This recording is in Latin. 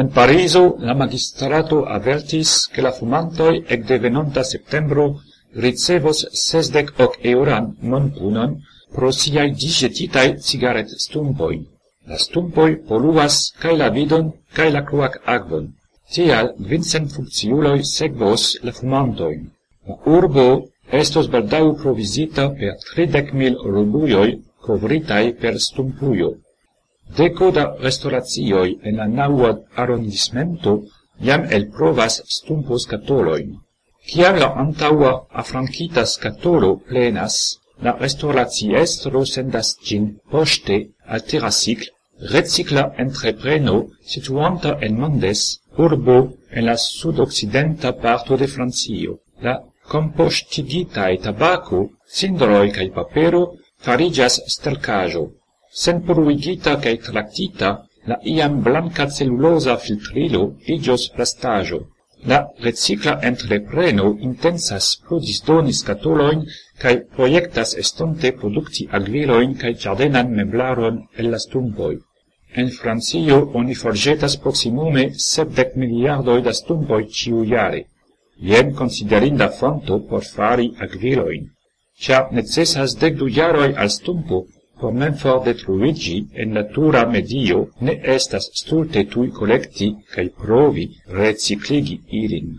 En Pariso la magistrato avertis che la fumantoi ec de venonta septembro ricevos sesdec hoc euran monpunon pro siai digetitai cigaret stumpoi. La stumpoi poluas cae la vidon cae la cruac agvon. Tial vincent funcciuloi segvos la fumantoi. La urbo estos baldau provisita per tridec mil rubuioi covritai per stumpuio. Deco da restauratioi en la naua arrondismento jam elprovas stumpo scatoloin. Ciam la antaua afrankita scatolo plenas, la restauratiestro sendas gin poste al terracicl, recicla entrepreno situanta en Mondes, urbo en la sudoccidenta parto de Francio. La compostiditae tabaco, sindroi cae papero farigas stercajo senpruigita cae tractita, la iam blanca cellulosa filtrilo igios plastajo. La recicla entrepreno intensas pro disdoni scatoloin cae proiectas estonte producti agviloin cae giardenan meblaron el las tumpoi. En Francio oni forgetas proximume sepdec miliardoi da stumpoi ciujare. Ien considerinda fonto por fari agviloin. Cia necessas dec du jaroi al stumpo por mem for detruigi en natura medio ne estas stulte tui collecti cae provi recicligi ilin.